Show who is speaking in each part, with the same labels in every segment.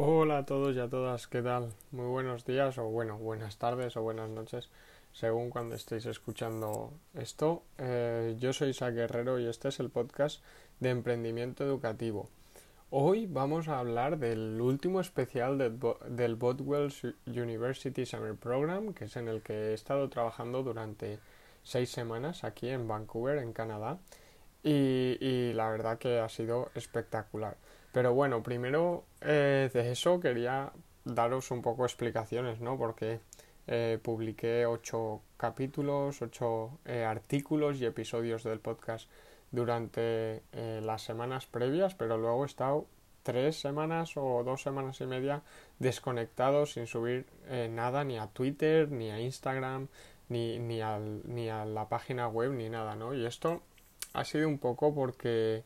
Speaker 1: Hola a todos y a todas, ¿qué tal? Muy buenos días o bueno, buenas tardes o buenas noches, según cuando estéis escuchando esto. Eh, yo soy Isa Guerrero y este es el podcast de emprendimiento educativo. Hoy vamos a hablar del último especial del, Botwell's University Summer Program, que es en el que he estado trabajando durante seis semanas aquí en Vancouver, en Canadá, y, y la verdad que ha sido espectacular. Pero bueno, primero eh, de eso quería daros un poco explicaciones, ¿no? Porque eh, publiqué ocho capítulos, ocho eh, artículos y episodios del podcast durante las semanas previas, pero luego he estado tres semanas o dos semanas y media desconectado sin subir nada ni a Twitter, ni a Instagram, ni, ni, al, ni a la página web, ni nada, ¿no? Y esto ha sido un poco porque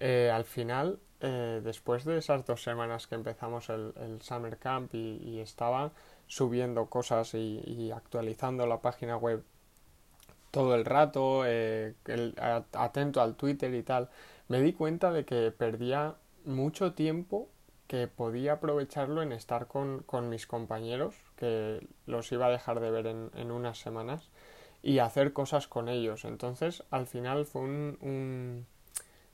Speaker 1: al final eh, después de esas dos semanas que empezamos el, Summer Camp y, estaba subiendo cosas y, actualizando la página web todo el rato, eh, atento al Twitter y tal, me di cuenta de que perdía mucho tiempo que podía aprovecharlo en estar con, mis compañeros, que los iba a dejar de ver en, unas semanas, y hacer cosas con ellos. Entonces, al final fue un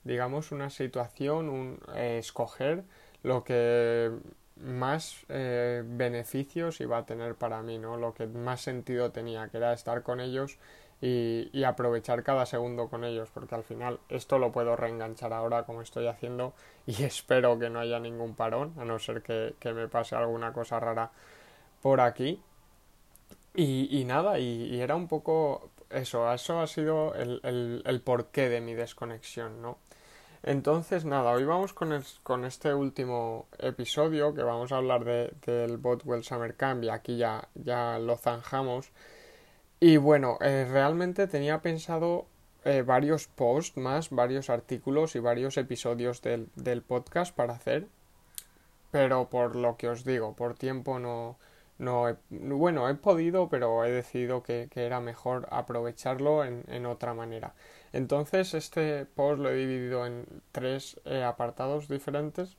Speaker 1: digamos, una situación, un, eh, escoger lo que más eh, beneficios iba a tener para mí, ¿no? Lo que más sentido tenía, que era estar con ellos y, y, aprovechar cada segundo con ellos, porque al final esto lo puedo reenganchar ahora como estoy haciendo y espero que no haya ningún parón, a no ser que, que me pase alguna cosa rara por aquí. Y, nada, y, era un poco eso, eso ha sido el, el, el porqué de mi desconexión, ¿no? Entonces, nada, hoy vamos con, con este último episodio que vamos a hablar de, del Botwell Summer Camp y aquí ya, ya lo zanjamos. Y bueno, eh, realmente tenía pensado eh, varios posts más, varios artículos y varios episodios del, del, podcast para hacer, pero por lo que os digo, por tiempo no, no he, bueno, he podido, pero he decidido que, que era mejor aprovecharlo en, en otra manera. Entonces este post lo he dividido en tres eh, apartados diferentes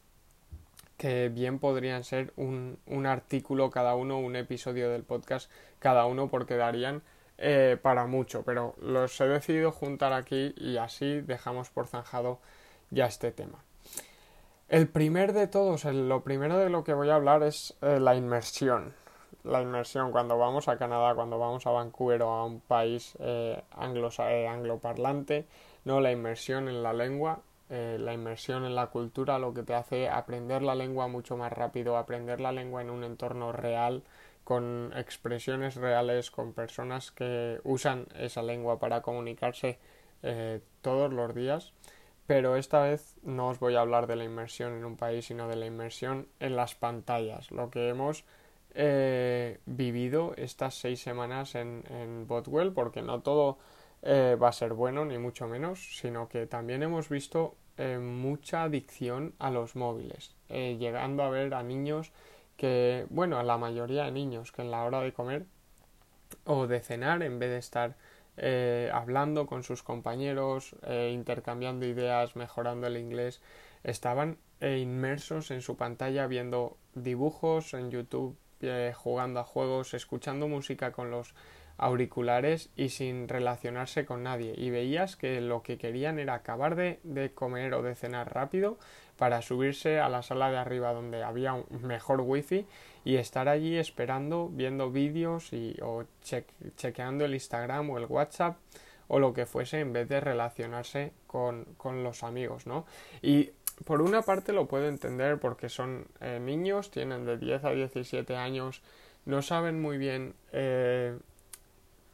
Speaker 1: que bien podrían ser un, un, artículo cada uno, un episodio del podcast cada uno porque darían eh, para mucho, pero los he decidido juntar aquí y así dejamos por zanjado ya este tema. El primer de todos, lo primero de lo que voy a hablar es eh, la inmersión la inmersión. Cuando vamos a Canadá, cuando vamos a Vancouver o a un país eh, eh, angloparlante, no la inmersión en la lengua, eh, la inmersión en la cultura, lo que te hace aprender la lengua mucho más rápido, aprender la lengua en un entorno real, con expresiones reales, con personas que usan esa lengua para comunicarse eh, todos los días. Pero esta vez no os voy a hablar de la inmersión en un país, sino de la inmersión en las pantallas, lo que hemos eh, vivido estas seis semanas en, Botwell, porque no todo eh, va a ser bueno, ni mucho menos, sino que también hemos visto eh, mucha adicción a los móviles, eh, llegando a ver a niños que, bueno, a la mayoría de niños que en la hora de comer o de cenar, en vez de estar hablando con sus compañeros, intercambiando ideas, mejorando el inglés, estaban inmersos en su pantalla viendo dibujos en YouTube eh, jugando a juegos, escuchando música con los auriculares y sin relacionarse con nadie. Y veías que lo que querían era acabar de, de, comer o de cenar rápido para subirse a la sala de arriba donde había un mejor wifi y estar allí esperando, viendo vídeos y, o che chequeando el Instagram o el WhatsApp o lo que fuese en vez de relacionarse con, con los amigos, ¿no? Y por una parte lo puedo entender porque son eh, niños, tienen de 10 a 17 años, no saben muy bien, eh,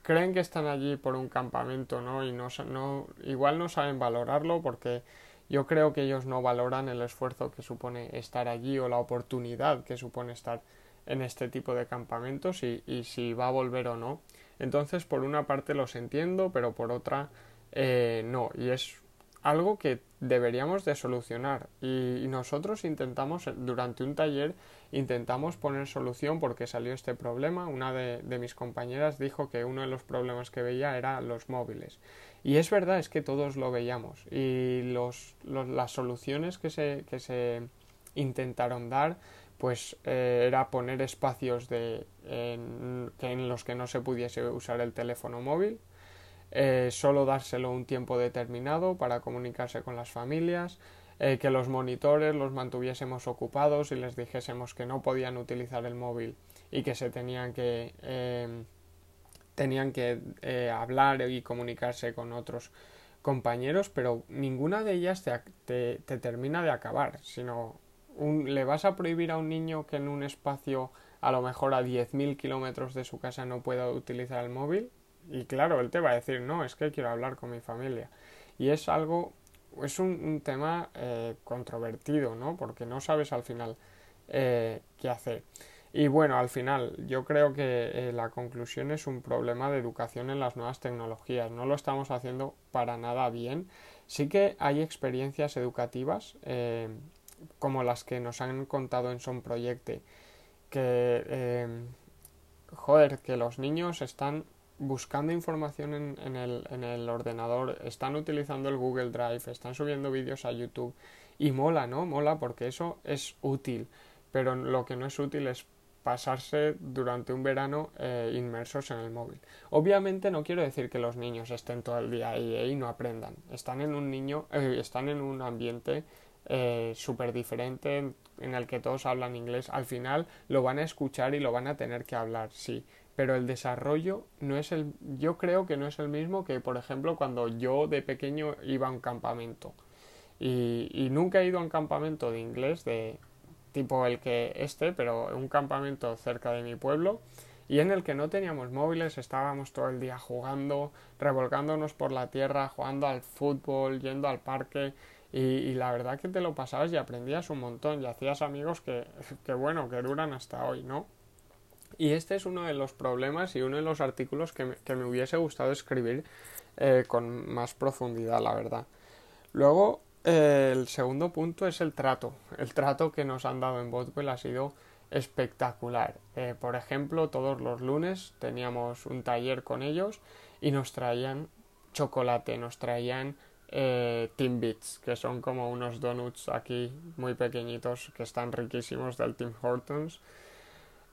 Speaker 1: creen que están allí por un campamento, ¿no? Y no, igual no saben valorarlo porque yo creo que ellos no valoran el esfuerzo que supone estar allí o la oportunidad que supone estar en este tipo de campamentos y, y si va a volver o no. Entonces, por una parte los entiendo, pero por otra eh, no. Y es algo que deberíamos de solucionar. Y nosotros intentamos durante un taller intentamos poner solución porque salió este problema. Una de, de, mis compañeras dijo que uno de los problemas que veía era los móviles. Y es verdad es que todos lo veíamos. Y los, las soluciones que se, que se intentaron dar pues eh, era poner espacios de, en, en, los que no se pudiese usar el teléfono móvil, eh, solo dárselo un tiempo determinado para comunicarse con las familias, eh, que los monitores los mantuviésemos ocupados y les dijésemos que no podían utilizar el móvil y que se tenían que tenían que hablar y comunicarse con otros compañeros, pero ninguna de ellas te, te termina de acabar, sino ¿Le vas a prohibir a un niño que en un espacio a lo mejor a 10.000 kilómetros de su casa no pueda utilizar el móvil? Y claro, él te va a decir, no, es que quiero hablar con mi familia. Y es algo, es un, tema eh, controvertido, ¿no? Porque no sabes al final eh, qué hacer. Y bueno, al final yo creo que eh, la conclusión es un problema de educación en las nuevas tecnologías. No lo estamos haciendo para nada bien. Sí que hay experiencias educativas como las que nos han contado en Son Proyecte, que, eh, joder, que los niños están buscando información en, el, en, el, ordenador, están utilizando el Google Drive, están subiendo vídeos a YouTube y mola, ¿no? Mola porque eso es útil, pero lo que no es útil es pasarse durante un verano eh, inmersos en el móvil. Obviamente no quiero decir que los niños estén todo el día ahí y no aprendan. Están en un niño, eh, están en un ambiente eh, súper diferente en, el que todos hablan inglés, al final lo van a escuchar y lo van a tener que hablar, sí. Pero el desarrollo no es el. Yo creo que no es el mismo que, por ejemplo, cuando yo de pequeño iba a un campamento. Y, y nunca he ido a un campamento de inglés de tipo el que este, pero un campamento cerca de mi pueblo y en el que no teníamos móviles, estábamos todo el día jugando, revolcándonos por la tierra, jugando al fútbol, yendo al parque y, la verdad que te lo pasabas y aprendías un montón y hacías amigos que, que, bueno, que duran hasta hoy, ¿no? Y este es uno de los problemas y uno de los artículos que me, que me hubiese gustado escribir eh, con más profundidad, la verdad. Luego, eh, el segundo punto es el trato. El trato que nos han dado en Botwell ha sido espectacular. Eh, por ejemplo, todos los lunes teníamos un taller con ellos y nos traían chocolate, nos traían eh, Timbits, que son como unos donuts aquí muy pequeñitos que están riquísimos del Tim Hortons.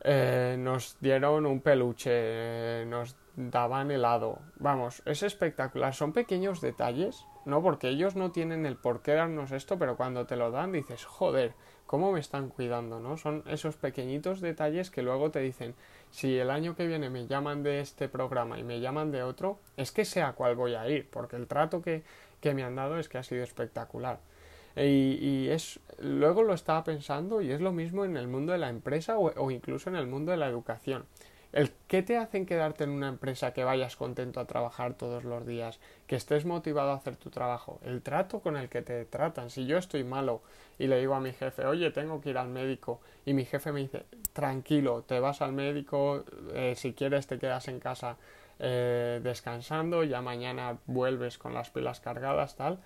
Speaker 1: Eh, nos dieron un peluche, eh, nos daban helado. Vamos, es espectacular. Son pequeños detalles, ¿no? Porque ellos no tienen el por qué darnos esto, pero cuando te lo dan dices, joder, ¿cómo me están cuidando, no? Son esos pequeñitos detalles que luego te dicen, si el año que viene me llaman de este programa y me llaman de otro, es que sea cuál voy a ir, porque el trato que, que me han dado es que ha sido espectacular. Y, es luego lo estaba pensando y es lo mismo en el mundo de la empresa o, incluso en el mundo de la educación. El qué te hacen quedarte en una empresa que vayas contento a trabajar todos los días, que estés motivado a hacer tu trabajo, el trato con el que te tratan. Si yo estoy malo y le digo a mi jefe, oye, tengo que ir al médico, y mi jefe me dice, tranquilo, te vas al médico, eh, si quieres te quedas en casa eh, descansando, ya mañana vuelves con las pilas cargadas, tal.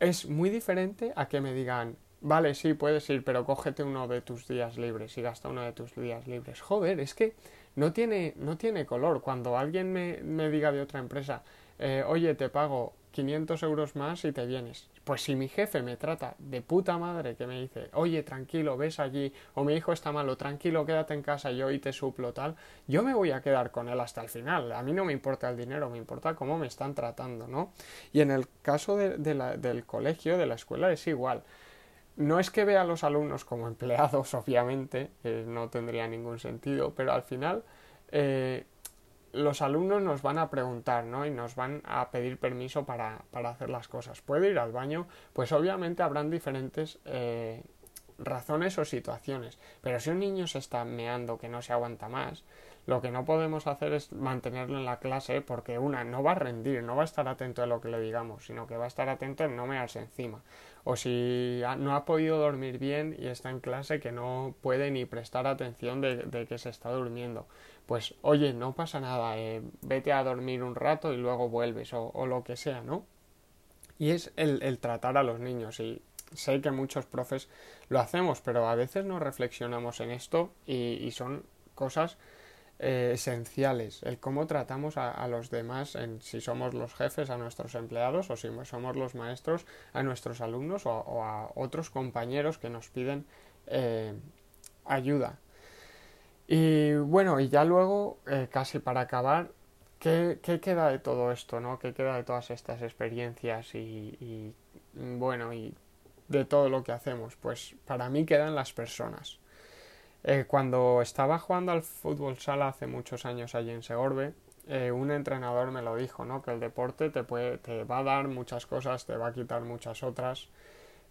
Speaker 1: Es muy diferente a que me digan, vale, sí, puedes ir, pero cógete uno de tus días libres y gasta uno de tus días libres. Joder, es que no tiene, no tiene color. Cuando alguien me, me diga de otra empresa, eh, oye, te pago 500 euros más y te vienes. Pues si mi jefe me trata de puta madre que me dice, oye, tranquilo, ves allí, o mi hijo está malo, tranquilo, quédate en casa, yo y te suplo tal, yo me voy a quedar con él hasta el final. A mí no me importa el dinero, me importa cómo me están tratando, ¿no? Y en el caso del colegio, de la escuela, es igual. No es que vea a los alumnos como empleados, obviamente, eh, no tendría ningún sentido, pero al final eh, los alumnos nos van a preguntar, ¿no? Y nos van a pedir permiso para, para hacer las cosas. ¿Puede ir al baño? Pues obviamente habrán diferentes eh, razones o situaciones. Pero si un niño se está meando que no se aguanta más, lo que no podemos hacer es mantenerlo en la clase porque una no va a rendir, no va a estar atento a lo que le digamos, sino que va a estar atento en no mearse encima. O si no ha podido dormir bien y está en clase que no puede ni prestar atención de que se está durmiendo pues oye, no pasa nada, eh, vete a dormir un rato y luego vuelves o, lo que sea, ¿no? Y es el, tratar a los niños y sé que muchos profes lo hacemos, pero a veces no reflexionamos en esto y, son cosas eh, esenciales, el cómo tratamos a, los demás, en, si somos los jefes, a nuestros empleados o si somos los maestros, a nuestros alumnos o, a otros compañeros que nos piden eh, ayuda. Y bueno, y ya luego, eh, casi para acabar, ¿qué, queda de todo esto, no? ¿Qué queda de todas estas experiencias y bueno, y de todo lo que hacemos? Pues para mí quedan las personas. Eh, cuando estaba jugando al fútbol sala hace muchos años allí en Segorbe, eh, un entrenador me lo dijo, ¿no? Que el deporte te, puede, te va a dar muchas cosas, te va a quitar muchas otras,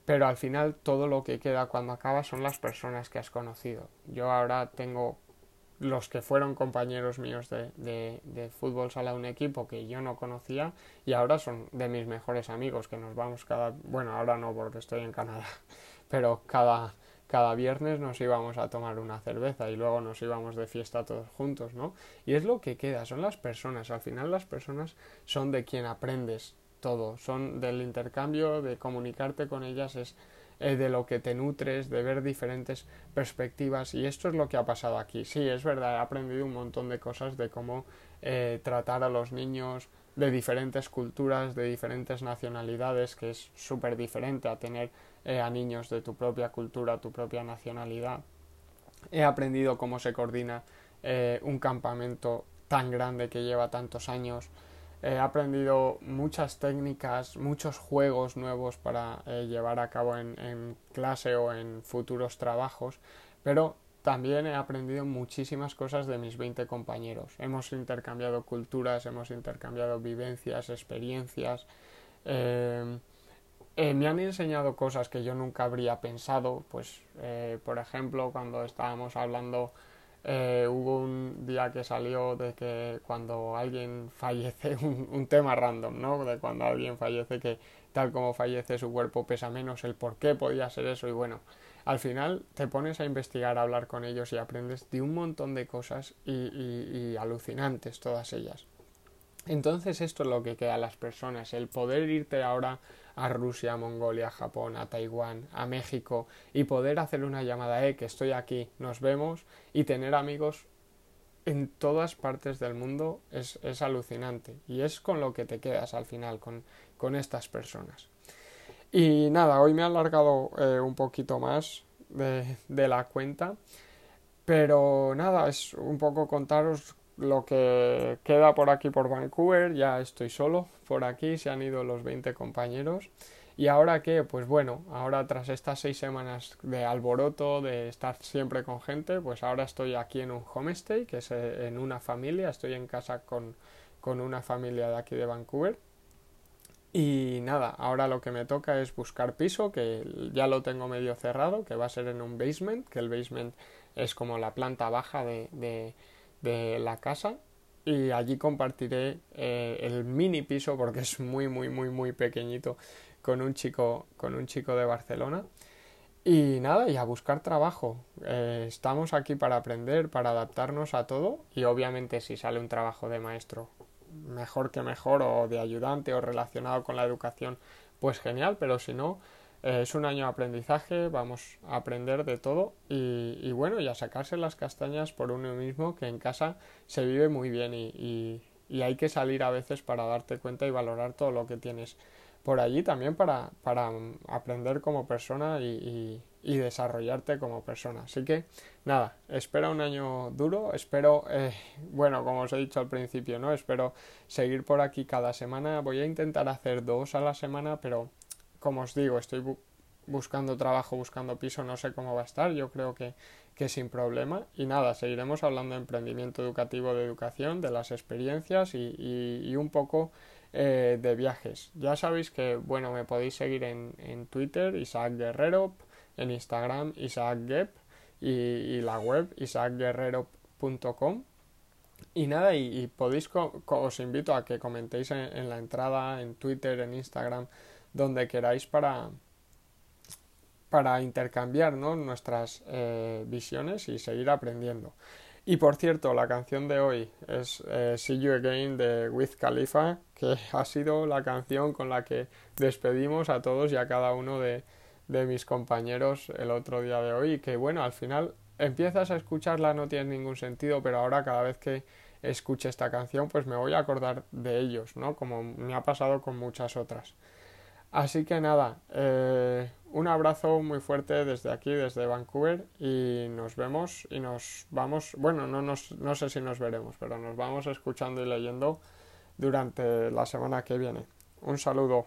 Speaker 1: pero al final todo lo que queda cuando acaba son las personas que has conocido. Yo ahora tengo los que fueron compañeros míos de, de, de, fútbol sala un equipo que yo no conocía y ahora son de mis mejores amigos que nos vamos cada bueno ahora no porque estoy en Canadá pero cada cada viernes nos íbamos a tomar una cerveza y luego nos íbamos de fiesta todos juntos, ¿no? Y es lo que queda, son las personas, al final las personas son de quien aprendes todo, son del intercambio, de comunicarte con ellas, es eh, de lo que te nutres, de ver diferentes perspectivas y esto es lo que ha pasado aquí. Sí, es verdad, he aprendido un montón de cosas de cómo eh, tratar a los niños de diferentes culturas, de diferentes nacionalidades, que es súper diferente a tener eh, a niños de tu propia cultura, tu propia nacionalidad. He aprendido cómo se coordina eh, un campamento tan grande que lleva tantos años. He aprendido muchas técnicas, muchos juegos nuevos para eh, llevar a cabo en, clase o en futuros trabajos, pero también he aprendido muchísimas cosas de mis 20 compañeros. Hemos intercambiado culturas, hemos intercambiado vivencias, experiencias. Me han enseñado cosas que yo nunca habría pensado, pues eh, por ejemplo cuando estábamos hablando eh, hubo un día que salió de que cuando alguien fallece, un, tema random, ¿no? De cuando alguien fallece que tal como fallece su cuerpo pesa menos, el por qué podía ser eso y bueno, al final te pones a investigar, a hablar con ellos y aprendes de un montón de cosas y, y alucinantes todas ellas. Entonces esto es lo que queda a las personas, el poder irte ahora a Rusia, a Mongolia, a Japón, a Taiwán, a México y poder hacer una llamada, eh, que estoy aquí, nos vemos y tener amigos en todas partes del mundo es, es alucinante y es con lo que te quedas al final, con, con estas personas. Y nada, hoy me he alargado eh, un poquito más de, de la cuenta, pero nada, es un poco contaros lo que queda por aquí por Vancouver, ya estoy solo por aquí, se han ido los 20 compañeros. ¿Y ahora qué? Pues bueno, ahora tras estas seis semanas de alboroto, de estar siempre con gente, pues ahora estoy aquí en un homestay, que es eh, en una familia, estoy en casa con, con una familia de aquí de Vancouver. Y nada, ahora lo que me toca es buscar piso, que ya lo tengo medio cerrado, que va a ser en un basement, que el basement es como la planta baja de de la casa y allí compartiré eh, el mini piso porque es muy muy muy muy pequeñito con un chico con un chico de Barcelona. Y nada y a buscar trabajo. Eh, estamos aquí para aprender para adaptarnos a todo y obviamente si sale un trabajo de maestro mejor que mejor o de ayudante o relacionado con la educación pues genial pero si no es un año de aprendizaje, vamos a aprender de todo y, bueno, y a sacarse las castañas por uno mismo, que en casa se vive muy bien y, hay que salir a veces para darte cuenta y valorar todo lo que tienes por allí también para, para aprender como persona y, desarrollarte como persona. Así que nada, espero un año duro, espero, eh, bueno, como os he dicho al principio, ¿no? Espero seguir por aquí cada semana, voy a intentar hacer dos a la semana, pero como os digo, estoy buscando trabajo, buscando piso, no sé cómo va a estar, yo creo que, que sin problema. Y nada, seguiremos hablando de emprendimiento educativo, de educación, de las experiencias y, y, un poco eh, de viajes. Ya sabéis que, bueno, me podéis seguir en, en Twitter, Isaac Guerrero, en Instagram, Isaac Gep, y, la web isaacguerrero.com. Y nada, y, podéis, os invito a que comentéis en, en la entrada, en Twitter, en Instagram, donde queráis para, para intercambiar nuestras eh, visiones y seguir aprendiendo. Y por cierto, la canción de hoy es eh, See You Again de Wiz Khalifa, que ha sido la canción con la que despedimos a todos y a cada uno de, de mis compañeros el otro día de hoy. Y que bueno, al final empiezas a escucharla no tiene ningún sentido, pero ahora cada vez que escuche esta canción pues me voy a acordar de ellos, ¿no? Como me ha pasado con muchas otras. Así que nada, eh, un abrazo muy fuerte desde aquí, desde Vancouver y nos vemos y nos vamos, bueno, no, nos, no sé si nos veremos, pero nos vamos escuchando y leyendo durante la semana que viene. Un saludo.